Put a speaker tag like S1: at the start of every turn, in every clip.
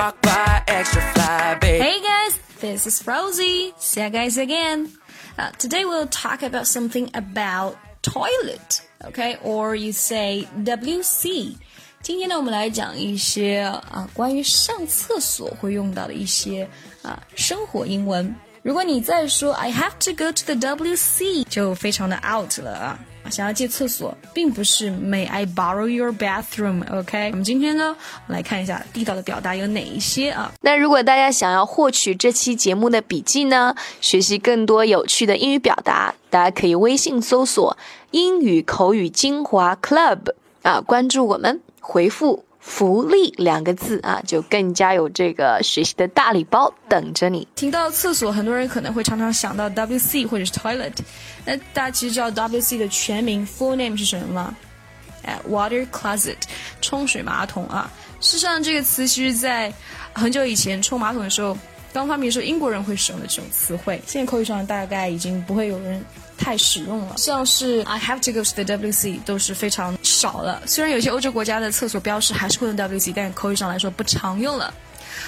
S1: walk by extra fly, babe.
S2: Hey guys, this is Rosie. See you guys again. Uh, today we'll talk about something about toilet, okay? Or you say WC. 今天呢，我们来讲一些啊关于上厕所会用到的一些啊生活英文。如果你再说 I have to go to the WC，就非常的 out 了啊！ 想要借厕所，并不是 May I borrow your bathroom？OK？、我们今天呢，来看一下地道的表达有哪一些啊？
S3: 那如果大家想要获取这期节目的笔记呢，学习更多有趣的英语表达，大家可以微信搜索“英语口语精华 Club” 啊，关注我们，回复。福利两个字啊，就更加有这个学习的大礼包等着你。
S2: 听到厕所，很多人可能会常常想到 WC 或者是 toilet。那大家其实知道 WC 的全名 full name 是什么吗？哎，water closet，冲水马桶啊。事实上，这个词其实在很久以前冲马桶的时候刚发明的时，英国人会使用的这种词汇。现在口语上大概已经不会有人。太使用了，像是 I have to go to the WC 都是非常少了。虽然有些欧洲国家的厕所标识还是会用 WC，但口语上来说不常用了。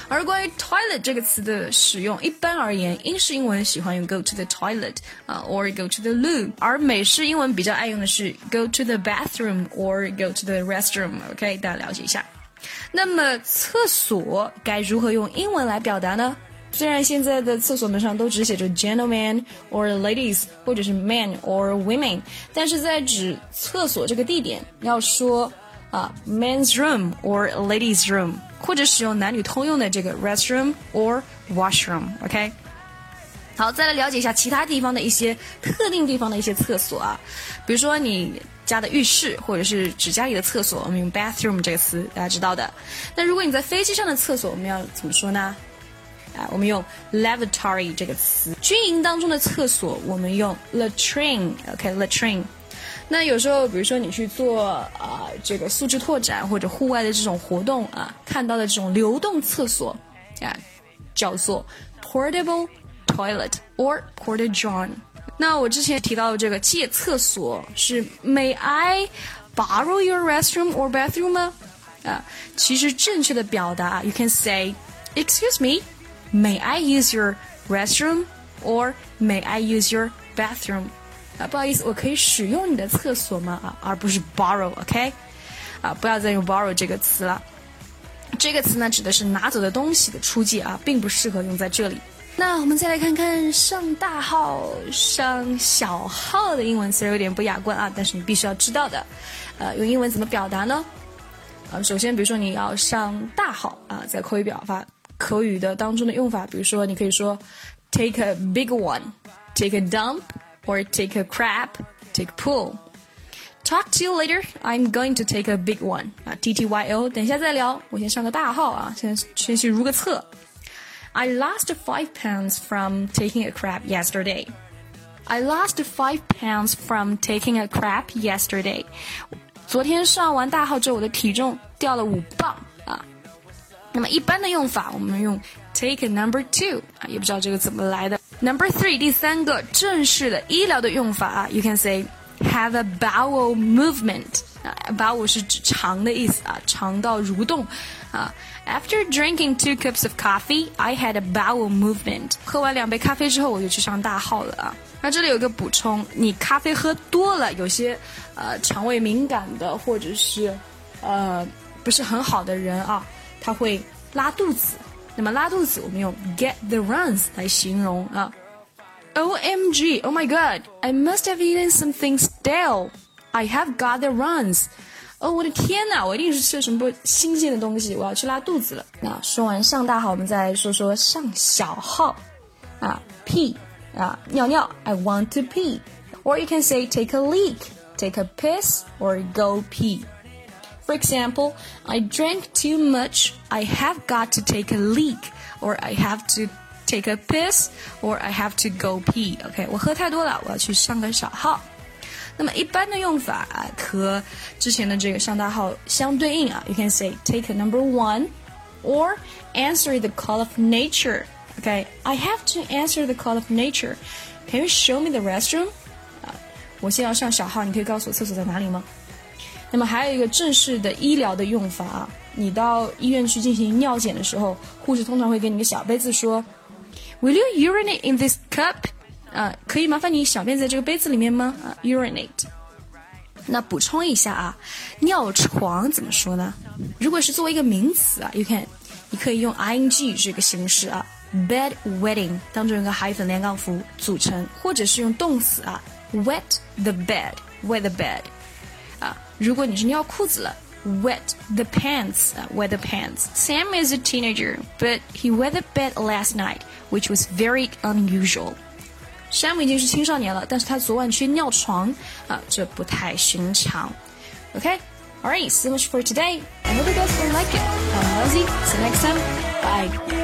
S2: 而关于 toilet 这个词的使用，一般而言，英式英文喜欢用 go to the toilet 啊，or go to the loo，而美式英文比较爱用的是 go to the bathroom or go to the restroom。OK，大家了解一下。那么厕所该如何用英文来表达呢？虽然现在的厕所门上都只写着 gentlemen or ladies，或者是 men or women，但是在指厕所这个地点，要说啊 men's room or ladies room，或者使用男女通用的这个 restroom or washroom。OK，好，再来了解一下其他地方的一些特定地方的一些厕所啊，比如说你家的浴室，或者是指家里的厕所，我们用 bathroom 这个词，大家知道的。那如果你在飞机上的厕所，我们要怎么说呢？啊，我们用 lavatory 这个词。军营当中的厕所，我们用 latrine，OK，latrine。那有时候，比如说你去做啊这个素质拓展或者户外的这种活动啊，看到的这种流动厕所啊，叫做 portable toilet or porta john。那我之前提到的这个借厕所是 May I borrow your restroom or bathroom 吗？啊，其实正确的表达，you can say Excuse me。 May I use your restroom or may I use your bathroom？啊，不好意思，我可以使用你的厕所吗？啊，而不是 borrow，OK？、啊，不要再用 borrow 这个词了。这个词呢，指的是拿走的东西的出借啊，并不适合用在这里。那我们再来看看上大号、上小号的英文词，有点不雅观啊，但是你必须要知道的。呃，用英文怎么表达呢？啊，首先，比如说你要上大号啊，在口语表达。口语的当中的用法，比如说，你可以说 take a big one, take a dump, or take a crap, take a pull. Talk to you later. I'm going to take a big one. 啊，T T Y O，等一下再聊。我先上个大号啊，先先去如个厕。I lost five pounds from taking a crap yesterday. I lost five pounds from taking a crap yesterday. 昨天上完大号之后，我的体重掉了五磅啊。 那么一般的用法，我们用 take a number two 啊，也不知道这个怎么来的。Number three 第三个正式的医疗的用法啊，you can say have a bowel movement 啊，bowel 是指肠的意思啊，肠道蠕动啊。After drinking two cups of coffee, I had a bowel movement。喝完两杯咖啡之后，我就去上大号了啊。那这里有个补充，你咖啡喝多了，有些呃肠胃敏感的或者是呃不是很好的人啊。 他会拉肚子，那么拉肚子我们用 get the runs 来形容啊。O M G, oh my god, I must have eaten something stale. I have got the runs. 哦，我的天哪，我一定是吃了什么新鲜的东西，我要去拉肚子了。那说完上大号，我们再来说说上小号啊，pee 啊，尿尿，I want to pee. Or you can say take a leak, take a piss, or go pee. For example, I drank too much. I have got to take a leak, or I have to take a piss, or I have to go pee. OK，我喝太多了，我要去上个小号。那么一般的用法啊，和之前的这个上大号相对应啊。You can say take a number one, or answer the call of nature. Okay, I have to answer the call of nature. Can you show me the restroom? 啊，我现在要上小号，你可以告诉我厕所在哪里吗？ 那么还有一个正式的医疗的用法啊，你到医院去进行尿检的时候，护士通常会给你个小杯子说，Will you urinate in this cup？啊，可以麻烦你小便在这个杯子里面吗？啊，urinate。那补充一下啊，尿床怎么说呢？如果是作为一个名词啊，you can，你可以用 ing 这个形式啊，bed wetting 当中有个海粉连杠符组成，或者是用动词啊，wet the bed，wet the bed，啊，如果你是尿裤子了，wet the pants 啊，wet the pants。Sam is a teenager, but he wet the bed last night, which was very unusual. 山姆已经是青少年了，但是他昨晚去尿床啊，这不太寻常。Okay, alright, so much for today. I hope you guys will like it. I'm Rosie. See you next time. Bye.